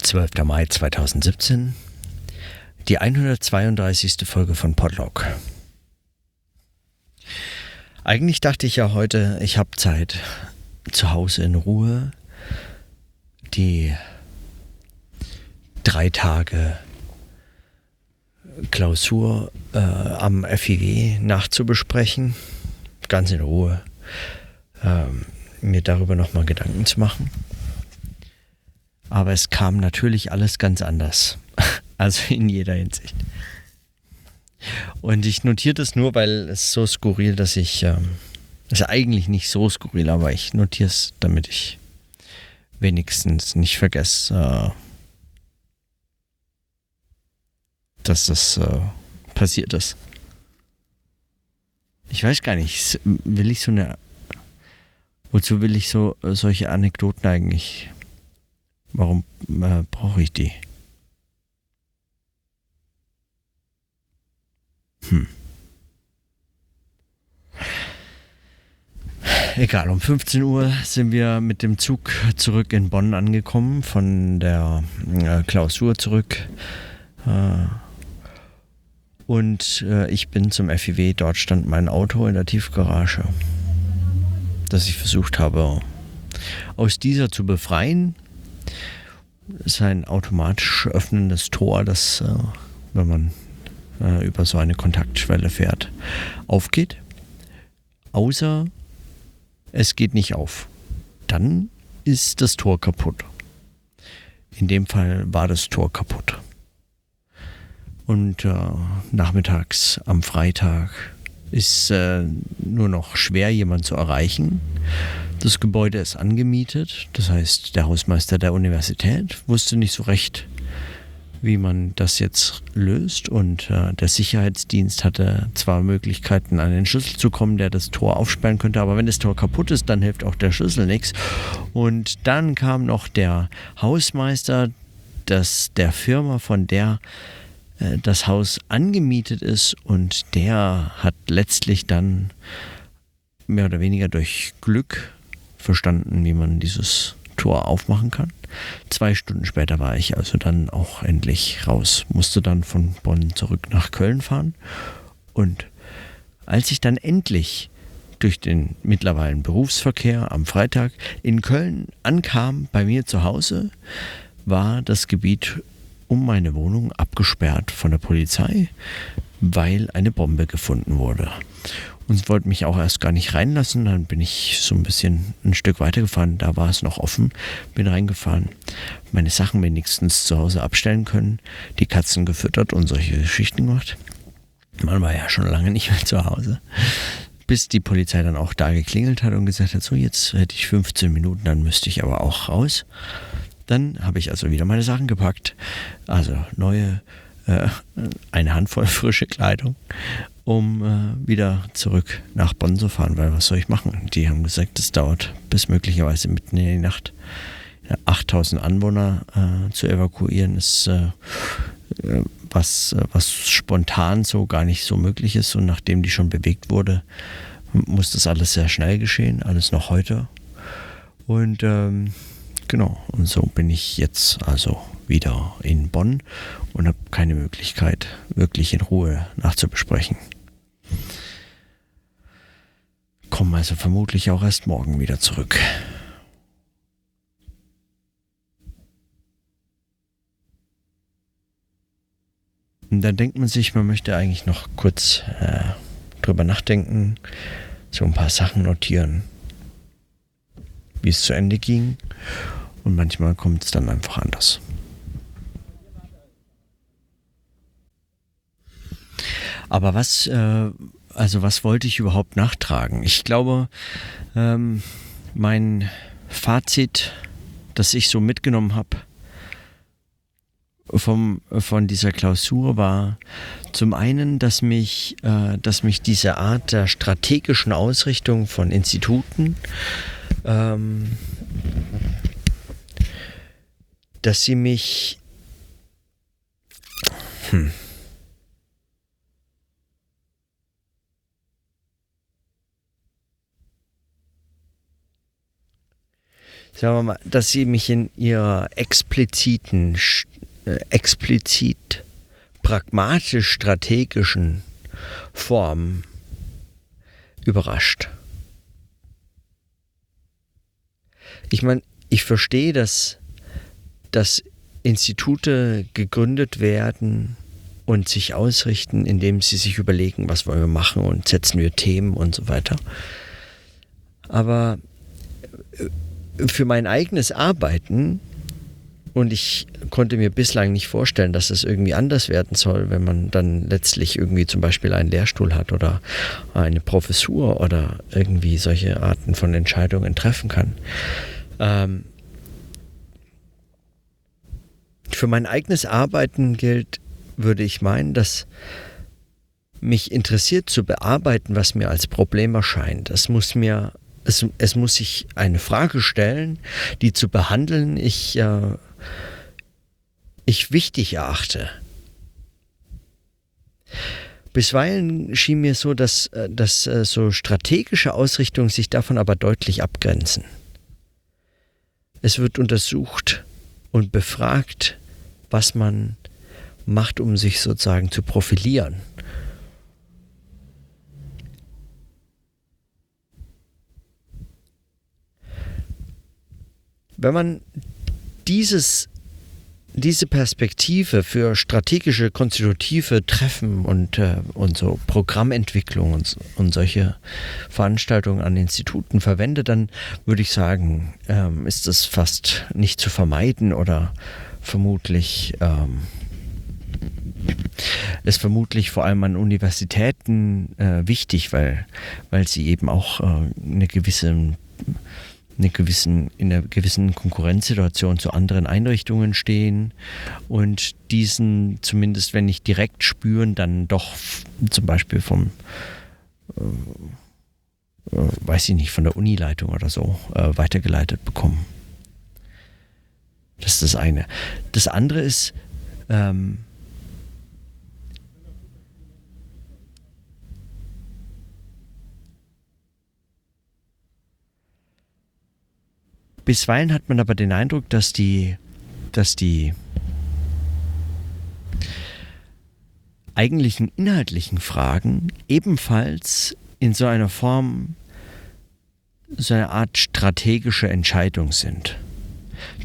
12. Mai 2017, die 132. Folge von Podlog. Eigentlich dachte ich ja heute, ich habe Zeit, zu Hause in Ruhe die drei Tage Klausur äh, am FIW nachzubesprechen, ganz in Ruhe, ähm, mir darüber nochmal Gedanken zu machen. Aber es kam natürlich alles ganz anders. Also in jeder Hinsicht. Und ich notiere das nur, weil es so skurril, dass ich. Ähm, ist eigentlich nicht so skurril, aber ich notiere es, damit ich wenigstens nicht vergesse, äh, dass das äh, passiert ist. Ich weiß gar nicht, will ich so eine. Wozu will ich so äh, solche Anekdoten eigentlich Warum äh, brauche ich die? Hm. Egal, um 15 Uhr sind wir mit dem Zug zurück in Bonn angekommen, von der äh, Klausur zurück. Äh, und äh, ich bin zum FIW. Dort stand mein Auto in der Tiefgarage, das ich versucht habe aus dieser zu befreien ist ein automatisch öffnendes Tor, das, äh, wenn man äh, über so eine Kontaktschwelle fährt, aufgeht. Außer es geht nicht auf. Dann ist das Tor kaputt. In dem Fall war das Tor kaputt. Und äh, nachmittags am Freitag ist äh, nur noch schwer, jemand zu erreichen. Das Gebäude ist angemietet, das heißt, der Hausmeister der Universität wusste nicht so recht, wie man das jetzt löst. Und äh, der Sicherheitsdienst hatte zwar Möglichkeiten, an den Schlüssel zu kommen, der das Tor aufsperren könnte, aber wenn das Tor kaputt ist, dann hilft auch der Schlüssel nichts. Und dann kam noch der Hausmeister das, der Firma, von der äh, das Haus angemietet ist, und der hat letztlich dann mehr oder weniger durch Glück verstanden, wie man dieses Tor aufmachen kann. Zwei Stunden später war ich also dann auch endlich raus, musste dann von Bonn zurück nach Köln fahren. Und als ich dann endlich durch den mittlerweile Berufsverkehr am Freitag in Köln ankam, bei mir zu Hause, war das Gebiet um meine Wohnung abgesperrt von der Polizei, weil eine Bombe gefunden wurde und wollte mich auch erst gar nicht reinlassen. Dann bin ich so ein bisschen ein Stück weitergefahren. Da war es noch offen. Bin reingefahren, meine Sachen wenigstens zu Hause abstellen können, die Katzen gefüttert und solche Geschichten gemacht. Man war ja schon lange nicht mehr zu Hause. Bis die Polizei dann auch da geklingelt hat und gesagt hat, so jetzt hätte ich 15 Minuten, dann müsste ich aber auch raus. Dann habe ich also wieder meine Sachen gepackt. Also neue, äh, eine Handvoll frische Kleidung um äh, wieder zurück nach Bonn zu fahren, weil was soll ich machen? Die haben gesagt, es dauert bis möglicherweise mitten in die Nacht. Ja, 8000 Anwohner äh, zu evakuieren ist äh, was, was spontan so gar nicht so möglich ist und nachdem die schon bewegt wurde, muss das alles sehr schnell geschehen, alles noch heute. Und ähm, genau, und so bin ich jetzt also wieder in Bonn und habe keine Möglichkeit, wirklich in Ruhe nachzubesprechen. Kommen also vermutlich auch erst morgen wieder zurück. Und dann denkt man sich, man möchte eigentlich noch kurz äh, drüber nachdenken, so ein paar Sachen notieren, wie es zu Ende ging. Und manchmal kommt es dann einfach anders. Aber was, äh, also was wollte ich überhaupt nachtragen? Ich glaube, ähm, mein Fazit, das ich so mitgenommen habe vom, von dieser Klausur war zum einen, dass mich, äh, dass mich diese Art der strategischen Ausrichtung von Instituten, ähm, dass sie mich, hm, sagen wir mal, dass sie mich in ihrer expliziten, äh, explizit pragmatisch strategischen Form überrascht. Ich meine, ich verstehe, dass, dass Institute gegründet werden und sich ausrichten, indem sie sich überlegen, was wollen wir machen und setzen wir Themen und so weiter. Aber äh, für mein eigenes Arbeiten und ich konnte mir bislang nicht vorstellen, dass es irgendwie anders werden soll, wenn man dann letztlich irgendwie zum Beispiel einen Lehrstuhl hat oder eine Professur oder irgendwie solche Arten von Entscheidungen treffen kann. Ähm für mein eigenes Arbeiten gilt, würde ich meinen, dass mich interessiert zu bearbeiten, was mir als Problem erscheint. Es muss mir, es, es muss sich eine Frage stellen, die zu behandeln ich, äh, ich wichtig erachte. Bisweilen schien mir so, dass, äh, dass äh, so strategische Ausrichtungen sich davon aber deutlich abgrenzen. Es wird untersucht und befragt, was man macht, um sich sozusagen zu profilieren. Wenn man dieses, diese Perspektive für strategische, konstitutive Treffen und, äh, und so Programmentwicklung und, und solche Veranstaltungen an Instituten verwendet, dann würde ich sagen, ähm, ist das fast nicht zu vermeiden oder vermutlich ähm, ist vermutlich vor allem an Universitäten äh, wichtig, weil, weil sie eben auch äh, eine gewisse eine gewissen, in einer gewissen Konkurrenzsituation zu anderen Einrichtungen stehen und diesen zumindest, wenn nicht direkt spüren, dann doch zum Beispiel vom, äh, äh, weiß ich nicht, von der Unileitung oder so äh, weitergeleitet bekommen. Das ist das eine. Das andere ist, ähm, Bisweilen hat man aber den Eindruck, dass die, dass die eigentlichen inhaltlichen Fragen ebenfalls in so einer Form so eine Art strategische Entscheidung sind.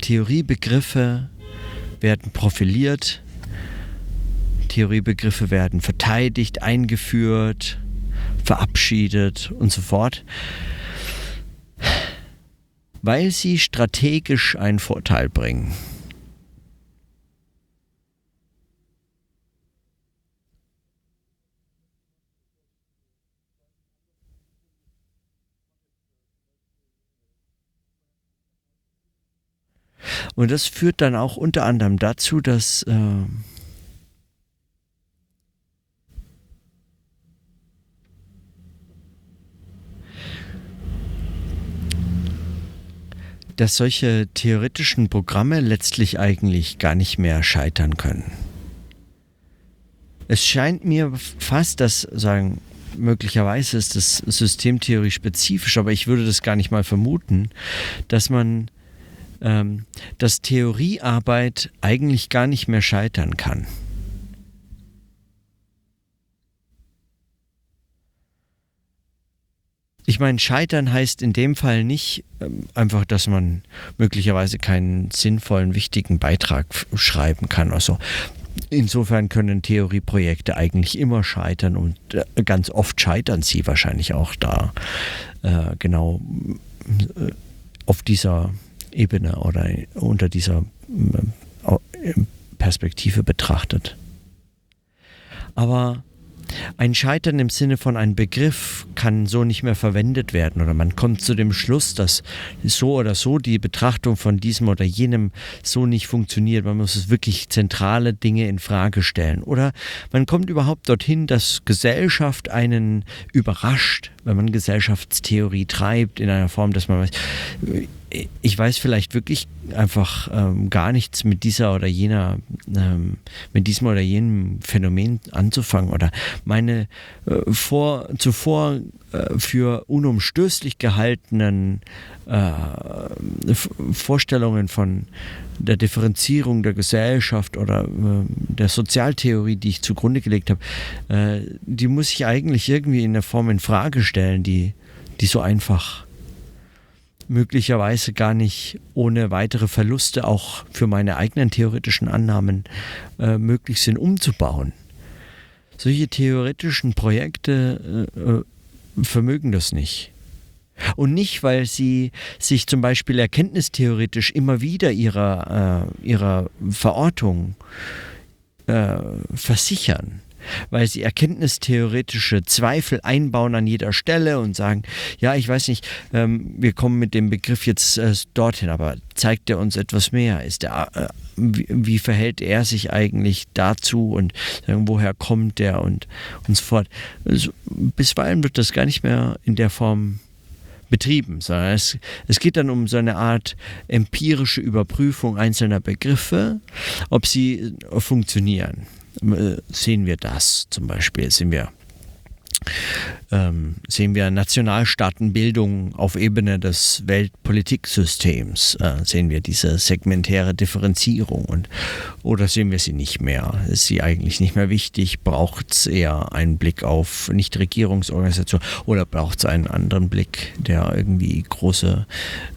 Theoriebegriffe werden profiliert, Theoriebegriffe werden verteidigt, eingeführt, verabschiedet und so fort weil sie strategisch einen Vorteil bringen. Und das führt dann auch unter anderem dazu, dass äh, dass solche theoretischen Programme letztlich eigentlich gar nicht mehr scheitern können. Es scheint mir fast, dass sagen, möglicherweise ist das Systemtheorie spezifisch, aber ich würde das gar nicht mal vermuten, dass man, ähm, dass Theoriearbeit eigentlich gar nicht mehr scheitern kann. Ich meine, scheitern heißt in dem Fall nicht ähm, einfach, dass man möglicherweise keinen sinnvollen, wichtigen Beitrag schreiben kann. Also insofern können Theorieprojekte eigentlich immer scheitern und äh, ganz oft scheitern sie wahrscheinlich auch da äh, genau äh, auf dieser Ebene oder unter dieser äh, Perspektive betrachtet. Aber ein Scheitern im Sinne von einem Begriff kann so nicht mehr verwendet werden oder man kommt zu dem Schluss, dass so oder so die Betrachtung von diesem oder jenem so nicht funktioniert. Man muss es wirklich zentrale Dinge in Frage stellen oder man kommt überhaupt dorthin, dass Gesellschaft einen überrascht, wenn man Gesellschaftstheorie treibt in einer Form, dass man weiß, ich weiß vielleicht wirklich einfach ähm, gar nichts mit dieser oder jener, ähm, mit diesem oder jenem Phänomen anzufangen oder meine äh, vor, zuvor äh, für unumstößlich gehaltenen äh, Vorstellungen von der Differenzierung der Gesellschaft oder äh, der Sozialtheorie, die ich zugrunde gelegt habe, äh, die muss ich eigentlich irgendwie in der Form in Frage stellen, die, die so einfach möglicherweise gar nicht ohne weitere Verluste auch für meine eigenen theoretischen Annahmen äh, möglich sind umzubauen. Solche theoretischen Projekte äh, äh vermögen das nicht. Und nicht, weil sie sich zum Beispiel erkenntnistheoretisch immer wieder ihrer, äh, ihrer Verortung äh, versichern weil sie erkenntnistheoretische Zweifel einbauen an jeder Stelle und sagen, ja, ich weiß nicht, ähm, wir kommen mit dem Begriff jetzt äh, dorthin, aber zeigt er uns etwas mehr? Ist der, äh, wie, wie, verhält er sich eigentlich dazu und sagen, woher kommt er und, und so fort. Also, bisweilen wird das gar nicht mehr in der Form betrieben, sondern es, es geht dann um so eine Art empirische Überprüfung einzelner Begriffe, ob sie funktionieren. Äh, sehen wir das zum Beispiel, sind wir ähm, sehen wir Nationalstaatenbildung auf Ebene des Weltpolitiksystems, äh, sehen wir diese segmentäre Differenzierung und oder sehen wir sie nicht mehr? Ist sie eigentlich nicht mehr wichtig? Braucht es eher einen Blick auf Nichtregierungsorganisationen oder braucht es einen anderen Blick, der irgendwie große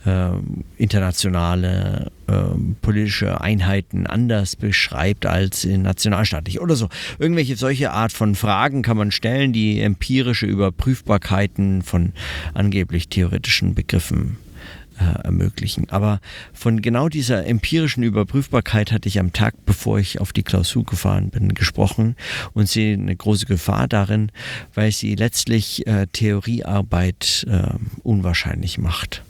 äh, internationale äh, politische Einheiten anders beschreibt als in nationalstaatlich oder so? Irgendwelche solche Art von Fragen kann man stellen, die empirische Überprüfbarkeiten von angeblich theoretischen Begriffen äh, ermöglichen. Aber von genau dieser empirischen Überprüfbarkeit hatte ich am Tag, bevor ich auf die Klausur gefahren bin, gesprochen und sehe eine große Gefahr darin, weil sie letztlich äh, Theoriearbeit äh, unwahrscheinlich macht.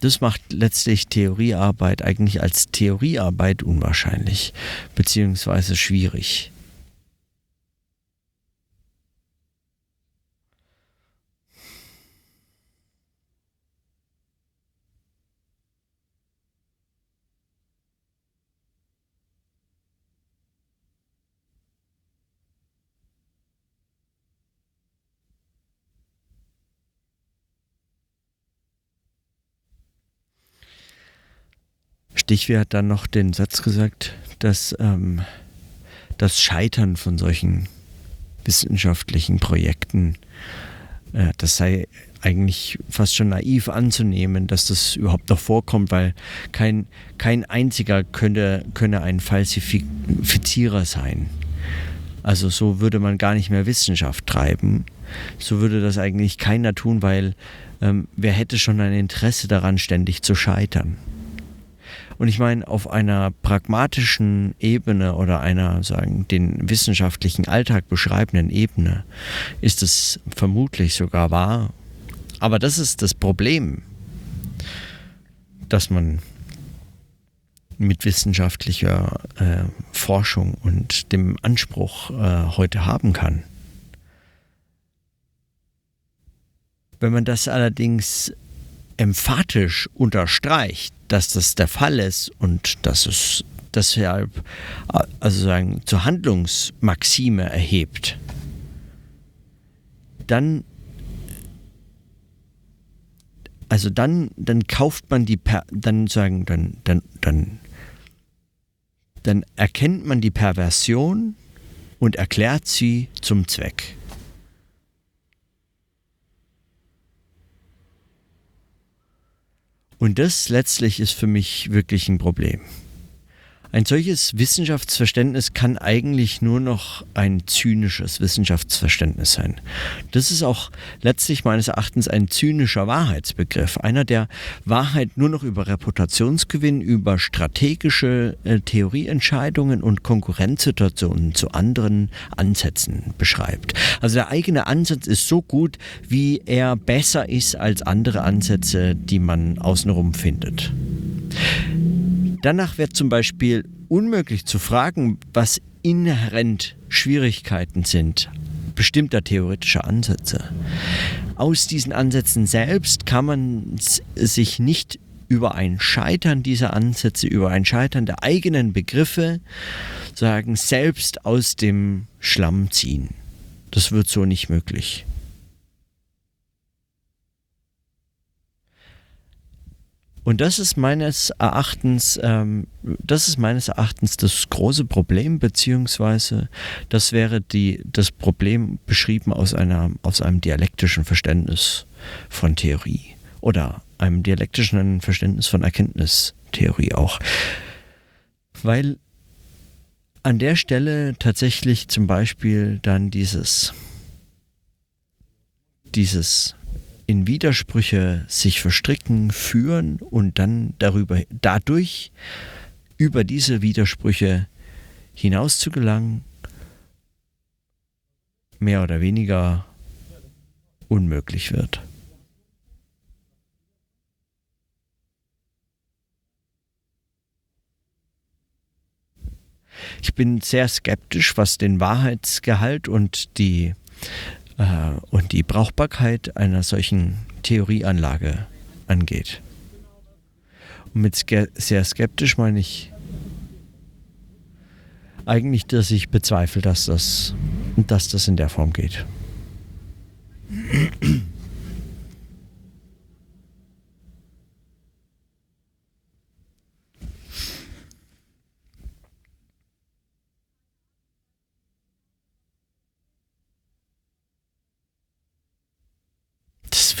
Das macht letztlich Theoriearbeit eigentlich als Theoriearbeit unwahrscheinlich beziehungsweise schwierig. Stichwert hat dann noch den Satz gesagt, dass ähm, das Scheitern von solchen wissenschaftlichen Projekten, äh, das sei eigentlich fast schon naiv anzunehmen, dass das überhaupt noch vorkommt, weil kein, kein einziger könne, könne ein Falsifizierer sein. Also so würde man gar nicht mehr Wissenschaft treiben. So würde das eigentlich keiner tun, weil ähm, wer hätte schon ein Interesse daran, ständig zu scheitern. Und ich meine, auf einer pragmatischen Ebene oder einer, sagen, den wissenschaftlichen Alltag beschreibenden Ebene ist es vermutlich sogar wahr. Aber das ist das Problem, dass man mit wissenschaftlicher äh, Forschung und dem Anspruch äh, heute haben kann. Wenn man das allerdings emphatisch unterstreicht, dass das der Fall ist und dass es deshalb also sagen, zur Handlungsmaxime erhebt, dann also dann, dann kauft man die, dann sagen, dann, dann, dann, dann erkennt man die Perversion und erklärt sie zum Zweck. Und das letztlich ist für mich wirklich ein Problem. Ein solches Wissenschaftsverständnis kann eigentlich nur noch ein zynisches Wissenschaftsverständnis sein. Das ist auch letztlich meines Erachtens ein zynischer Wahrheitsbegriff. Einer, der Wahrheit nur noch über Reputationsgewinn, über strategische äh, Theorieentscheidungen und Konkurrenzsituationen zu anderen Ansätzen beschreibt. Also der eigene Ansatz ist so gut, wie er besser ist als andere Ansätze, die man außenrum findet. Danach wird zum Beispiel unmöglich zu fragen, was inhärent Schwierigkeiten sind bestimmter theoretischer Ansätze. Aus diesen Ansätzen selbst kann man sich nicht über ein Scheitern dieser Ansätze, über ein Scheitern der eigenen Begriffe sagen, selbst aus dem Schlamm ziehen. Das wird so nicht möglich. Und das ist meines Erachtens, ähm, das ist meines Erachtens das große Problem, beziehungsweise das wäre die, das Problem beschrieben aus einer, aus einem dialektischen Verständnis von Theorie oder einem dialektischen Verständnis von Erkenntnistheorie auch. Weil an der Stelle tatsächlich zum Beispiel dann dieses, dieses in Widersprüche sich verstricken, führen und dann darüber, dadurch über diese Widersprüche hinaus zu gelangen, mehr oder weniger unmöglich wird. Ich bin sehr skeptisch, was den Wahrheitsgehalt und die und die Brauchbarkeit einer solchen Theorieanlage angeht. Und mit sehr skeptisch meine ich eigentlich, dass ich bezweifle, dass das, dass das in der Form geht.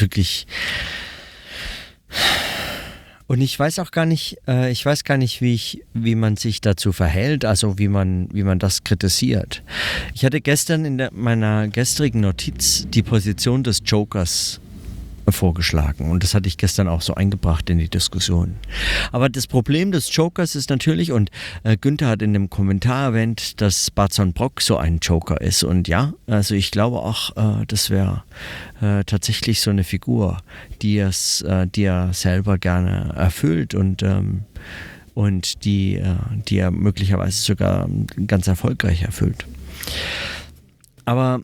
Wirklich. Und ich weiß auch gar nicht, äh, ich weiß gar nicht, wie ich, wie man sich dazu verhält, also wie man, wie man das kritisiert. Ich hatte gestern in der, meiner gestrigen Notiz die Position des Jokers vorgeschlagen. Und das hatte ich gestern auch so eingebracht in die Diskussion. Aber das Problem des Jokers ist natürlich, und äh, Günther hat in dem Kommentar erwähnt, dass Barzon Brock so ein Joker ist. Und ja, also ich glaube auch, äh, das wäre äh, tatsächlich so eine Figur, die, es, äh, die er selber gerne erfüllt und ähm, und die, äh, die er möglicherweise sogar ganz erfolgreich erfüllt. Aber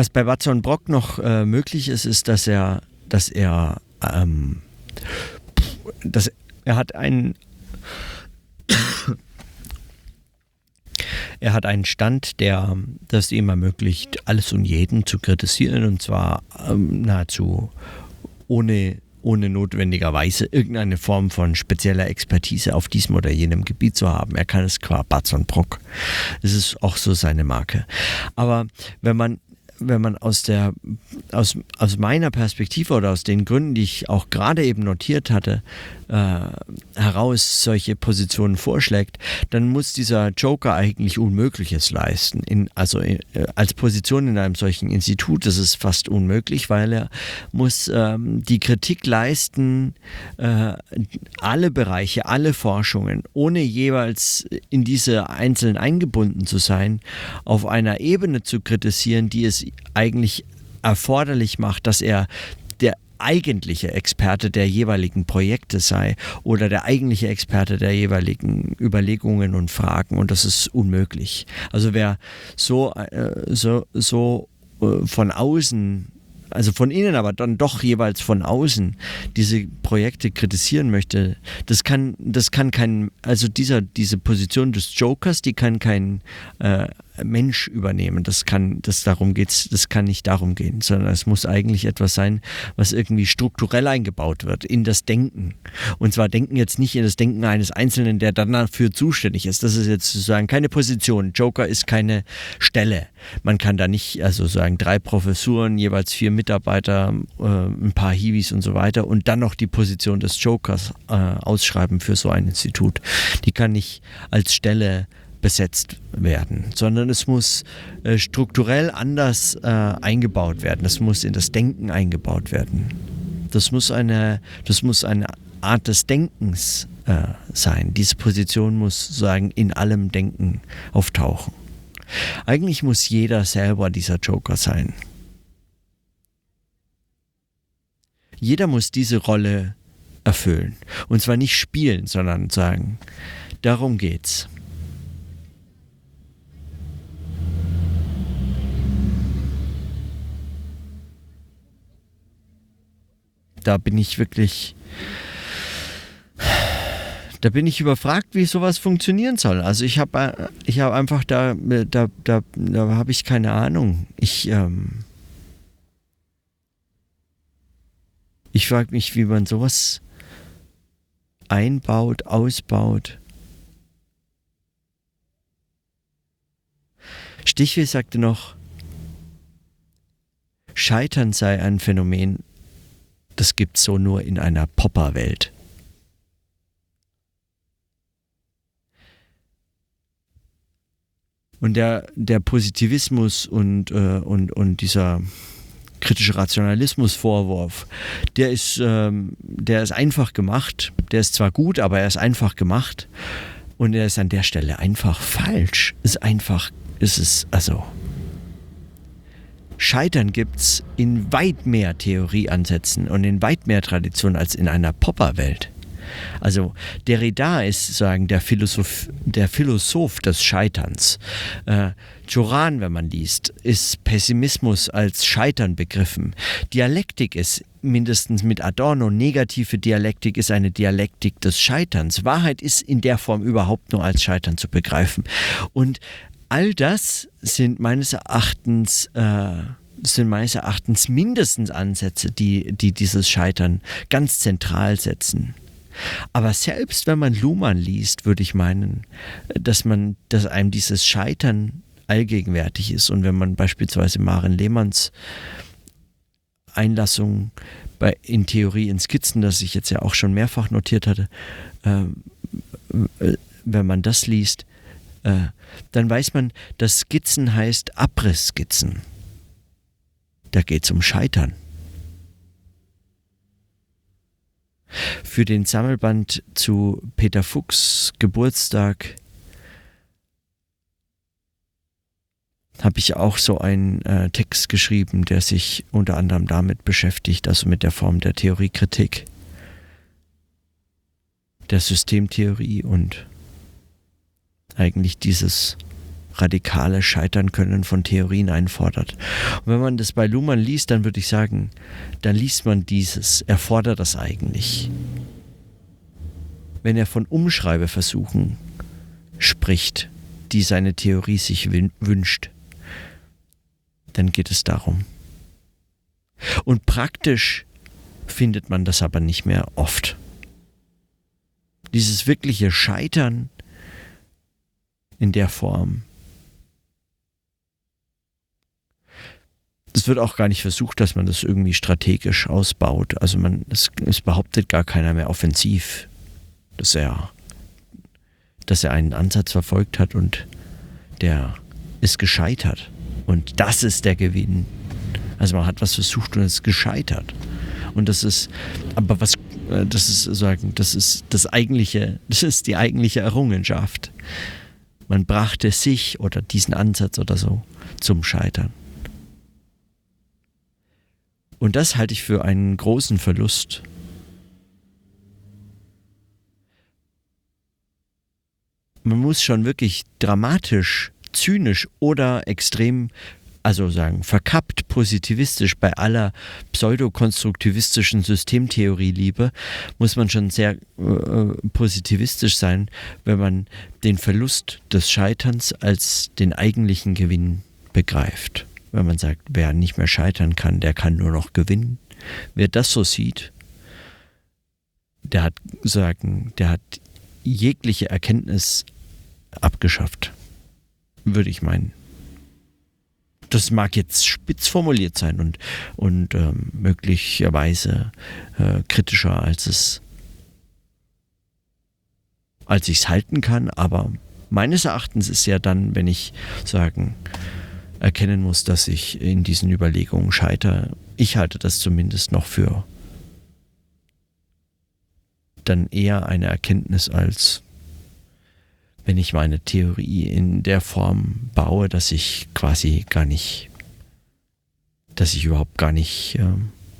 was bei Watson Brock noch äh, möglich ist, ist, dass er, dass er, ähm, dass er hat einen, er hat einen Stand, der das ihm ermöglicht, alles und jeden zu kritisieren und zwar ähm, nahezu ohne ohne notwendigerweise irgendeine Form von spezieller Expertise auf diesem oder jenem Gebiet zu haben. Er kann es qua Batzon Brock. Das ist auch so seine Marke. Aber wenn man wenn man aus der aus, aus meiner Perspektive oder aus den Gründen, die ich auch gerade eben notiert hatte, äh, heraus solche Positionen vorschlägt, dann muss dieser Joker eigentlich Unmögliches leisten. In, also äh, als Position in einem solchen Institut ist es fast unmöglich, weil er muss ähm, die Kritik leisten, äh, alle Bereiche, alle Forschungen, ohne jeweils in diese einzeln eingebunden zu sein, auf einer Ebene zu kritisieren, die es eigentlich erforderlich macht, dass er eigentliche Experte der jeweiligen Projekte sei oder der eigentliche Experte der jeweiligen Überlegungen und Fragen und das ist unmöglich. Also wer so, äh, so, so äh, von außen also von innen, aber dann doch jeweils von außen diese Projekte kritisieren möchte, das kann, das kann kein, also dieser, diese Position des Jokers, die kann kein äh, Mensch übernehmen. Das kann, das darum geht's, das kann nicht darum gehen, sondern es muss eigentlich etwas sein, was irgendwie strukturell eingebaut wird in das Denken. Und zwar Denken jetzt nicht in das Denken eines Einzelnen, der dann dafür zuständig ist. Das ist jetzt sozusagen keine Position. Joker ist keine Stelle. Man kann da nicht, also sozusagen drei Professuren, jeweils vier Mitarbeiter, äh, ein paar Hiwis und so weiter und dann noch die Position des Jokers äh, ausschreiben für so ein Institut. Die kann nicht als Stelle besetzt werden, sondern es muss äh, strukturell anders äh, eingebaut werden. Es muss in das Denken eingebaut werden. Das muss eine, das muss eine Art des Denkens äh, sein. Diese Position muss sozusagen in allem Denken auftauchen. Eigentlich muss jeder selber dieser Joker sein. Jeder muss diese Rolle erfüllen. Und zwar nicht spielen, sondern sagen, darum geht's. Da bin ich wirklich da bin ich überfragt, wie sowas funktionieren soll. Also ich habe ich hab einfach da, da, da, da habe ich keine Ahnung. Ich, ähm, ich frage mich, wie man sowas einbaut, ausbaut. Stichweh sagte noch, Scheitern sei ein Phänomen, das gibt es so nur in einer Popperwelt. Und der, der Positivismus und, äh, und, und dieser kritische Rationalismus-Vorwurf, der ist, ähm, der ist einfach gemacht. Der ist zwar gut, aber er ist einfach gemacht. Und er ist an der Stelle einfach falsch. Ist einfach, ist es, also. Scheitern gibt es in weit mehr Theorieansätzen und in weit mehr Traditionen als in einer Popperwelt. Also Derrida ist sozusagen der Philosoph, der Philosoph des Scheiterns. Äh, Joran, wenn man liest, ist Pessimismus als Scheitern begriffen. Dialektik ist mindestens mit Adorno, negative Dialektik ist eine Dialektik des Scheiterns. Wahrheit ist in der Form überhaupt nur als Scheitern zu begreifen. Und all das sind meines Erachtens äh, sind meines Erachtens mindestens Ansätze, die, die dieses Scheitern ganz zentral setzen. Aber selbst wenn man Luhmann liest, würde ich meinen, dass man, dass einem dieses Scheitern allgegenwärtig ist. Und wenn man beispielsweise Maren Lehmanns Einlassung bei, in Theorie in Skizzen, das ich jetzt ja auch schon mehrfach notiert hatte, äh, wenn man das liest, äh, dann weiß man, dass Skizzen heißt Abrissskizzen. Da geht es um Scheitern. Für den Sammelband zu Peter Fuchs Geburtstag habe ich auch so einen äh, Text geschrieben, der sich unter anderem damit beschäftigt, also mit der Form der Theoriekritik, der Systemtheorie und eigentlich dieses radikale Scheitern können von Theorien einfordert. Und wenn man das bei Luhmann liest, dann würde ich sagen, dann liest man dieses, er fordert das eigentlich. Wenn er von Umschreibeversuchen spricht, die seine Theorie sich wünscht, dann geht es darum. Und praktisch findet man das aber nicht mehr oft. Dieses wirkliche Scheitern in der Form es wird auch gar nicht versucht, dass man das irgendwie strategisch ausbaut. Also man, es, es behauptet gar keiner mehr offensiv, dass er, dass er einen Ansatz verfolgt hat und der ist gescheitert. Und das ist der Gewinn. Also man hat was versucht und es ist gescheitert. Und das ist, aber was, äh, das ist sagen, das ist das eigentliche, das ist die eigentliche Errungenschaft. Man brachte sich oder diesen Ansatz oder so zum Scheitern. Und das halte ich für einen großen Verlust. Man muss schon wirklich dramatisch, zynisch oder extrem, also sagen, verkappt positivistisch bei aller pseudokonstruktivistischen Systemtheorie-Liebe, muss man schon sehr äh, positivistisch sein, wenn man den Verlust des Scheiterns als den eigentlichen Gewinn begreift wenn man sagt, wer nicht mehr scheitern kann, der kann nur noch gewinnen. Wer das so sieht, der hat sagen, der hat jegliche Erkenntnis abgeschafft, würde ich meinen. Das mag jetzt spitz formuliert sein und, und ähm, möglicherweise äh, kritischer, als es als ich es halten kann, aber meines Erachtens ist ja dann, wenn ich sagen, erkennen muss, dass ich in diesen Überlegungen scheitere. Ich halte das zumindest noch für dann eher eine Erkenntnis als wenn ich meine Theorie in der Form baue, dass ich quasi gar nicht, dass ich überhaupt gar nicht äh,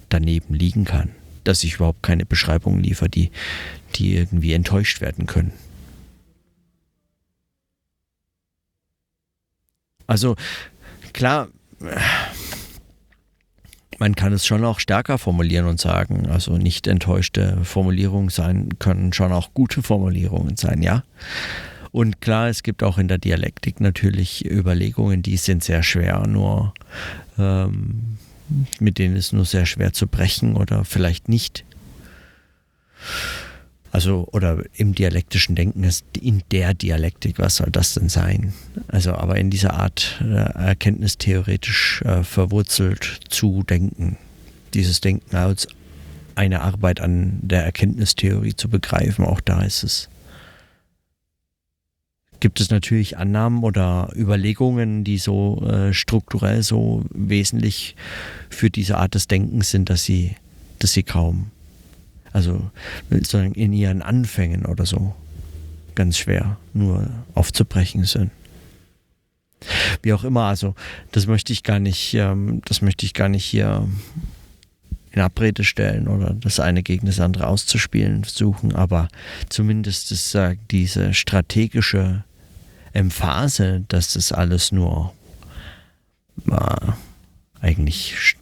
daneben liegen kann, dass ich überhaupt keine Beschreibungen liefere, die, die irgendwie enttäuscht werden können. Also Klar, man kann es schon auch stärker formulieren und sagen, also nicht enttäuschte Formulierungen sein, können schon auch gute Formulierungen sein, ja. Und klar, es gibt auch in der Dialektik natürlich Überlegungen, die sind sehr schwer, nur ähm, mit denen ist nur sehr schwer zu brechen oder vielleicht nicht. Also, oder im dialektischen Denken ist in der Dialektik, was soll das denn sein? Also, aber in dieser Art äh, erkenntnistheoretisch äh, verwurzelt zu denken, dieses Denken als eine Arbeit an der Erkenntnistheorie zu begreifen, auch da ist es. Gibt es natürlich Annahmen oder Überlegungen, die so äh, strukturell so wesentlich für diese Art des Denkens sind, dass sie, dass sie kaum also sozusagen in ihren Anfängen oder so ganz schwer nur aufzubrechen sind. Wie auch immer, also das möchte ich gar nicht, ähm, das möchte ich gar nicht hier in Abrede stellen oder das eine gegen das andere auszuspielen suchen, aber zumindest ist äh, diese strategische Emphase, dass das alles nur äh, eigentlich,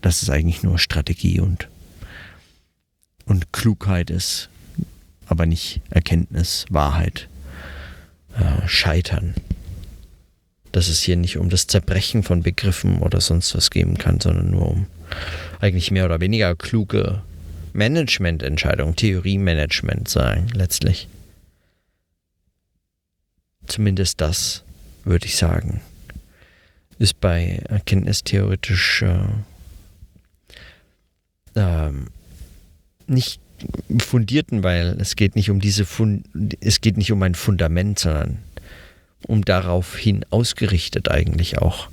dass es eigentlich nur Strategie und und Klugheit ist, aber nicht Erkenntnis, Wahrheit, äh, Scheitern. Dass es hier nicht um das Zerbrechen von Begriffen oder sonst was geben kann, sondern nur um eigentlich mehr oder weniger kluge Managemententscheidungen, Theoriemanagement sein, letztlich. Zumindest das, würde ich sagen, ist bei erkenntnistheoretisch äh, ähm, nicht fundierten, weil es geht nicht um diese Fund es geht nicht um ein Fundament, sondern um daraufhin ausgerichtet eigentlich auch.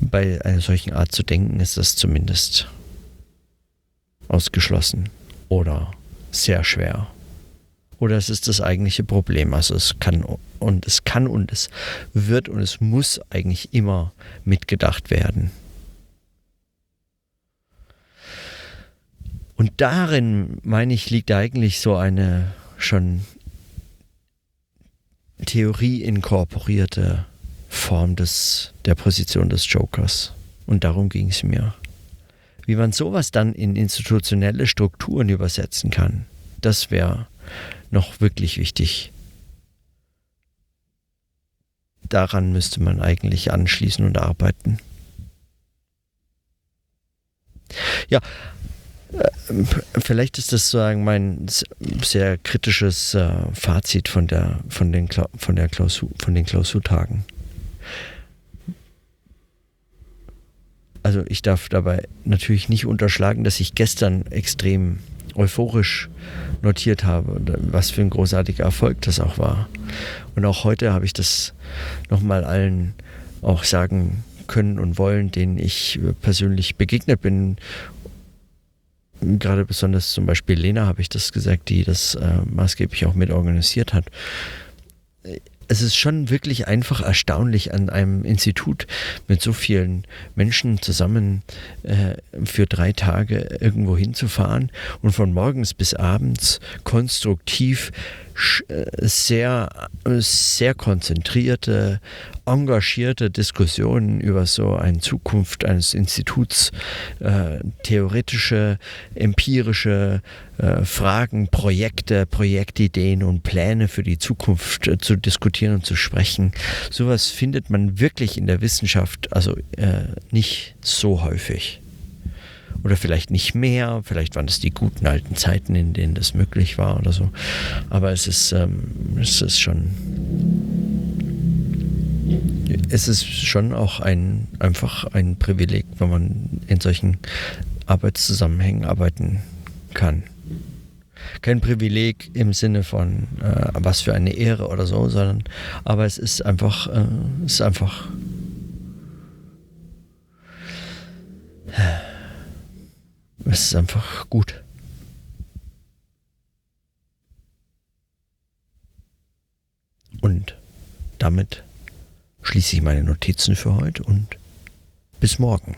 Bei einer solchen Art zu denken ist das zumindest ausgeschlossen oder sehr schwer. Oder es ist das eigentliche Problem. Also es kann und es kann und es wird und es muss eigentlich immer mitgedacht werden. Und darin, meine ich, liegt eigentlich so eine schon Theorie inkorporierte Form des, der Position des Jokers. Und darum ging es mir. Wie man sowas dann in institutionelle Strukturen übersetzen kann, das wäre noch wirklich wichtig. Daran müsste man eigentlich anschließen und arbeiten. Ja, äh, vielleicht ist das sozusagen mein sehr kritisches äh, Fazit von der von den von der Klausur, von den Klausurtagen. Also ich darf dabei natürlich nicht unterschlagen, dass ich gestern extrem euphorisch notiert habe, was für ein großartiger Erfolg das auch war. Und auch heute habe ich das nochmal allen auch sagen können und wollen, denen ich persönlich begegnet bin gerade besonders zum Beispiel Lena habe ich das gesagt, die das äh, maßgeblich auch mit organisiert hat. Es ist schon wirklich einfach erstaunlich, an einem Institut mit so vielen Menschen zusammen äh, für drei Tage irgendwo hinzufahren und von morgens bis abends konstruktiv sehr, sehr konzentrierte, engagierte Diskussionen über so eine Zukunft eines Instituts, äh, theoretische, empirische äh, Fragen, Projekte, Projektideen und Pläne für die Zukunft äh, zu diskutieren und zu sprechen. Sowas findet man wirklich in der Wissenschaft also äh, nicht so häufig oder vielleicht nicht mehr. Vielleicht waren es die guten alten Zeiten, in denen das möglich war oder so. Aber es ist, ähm, es ist schon, es ist schon auch ein, einfach ein Privileg, wenn man in solchen Arbeitszusammenhängen arbeiten kann. Kein Privileg im Sinne von äh, was für eine Ehre oder so, sondern aber es ist einfach, äh, es ist einfach Es ist einfach gut. Und damit schließe ich meine Notizen für heute und bis morgen.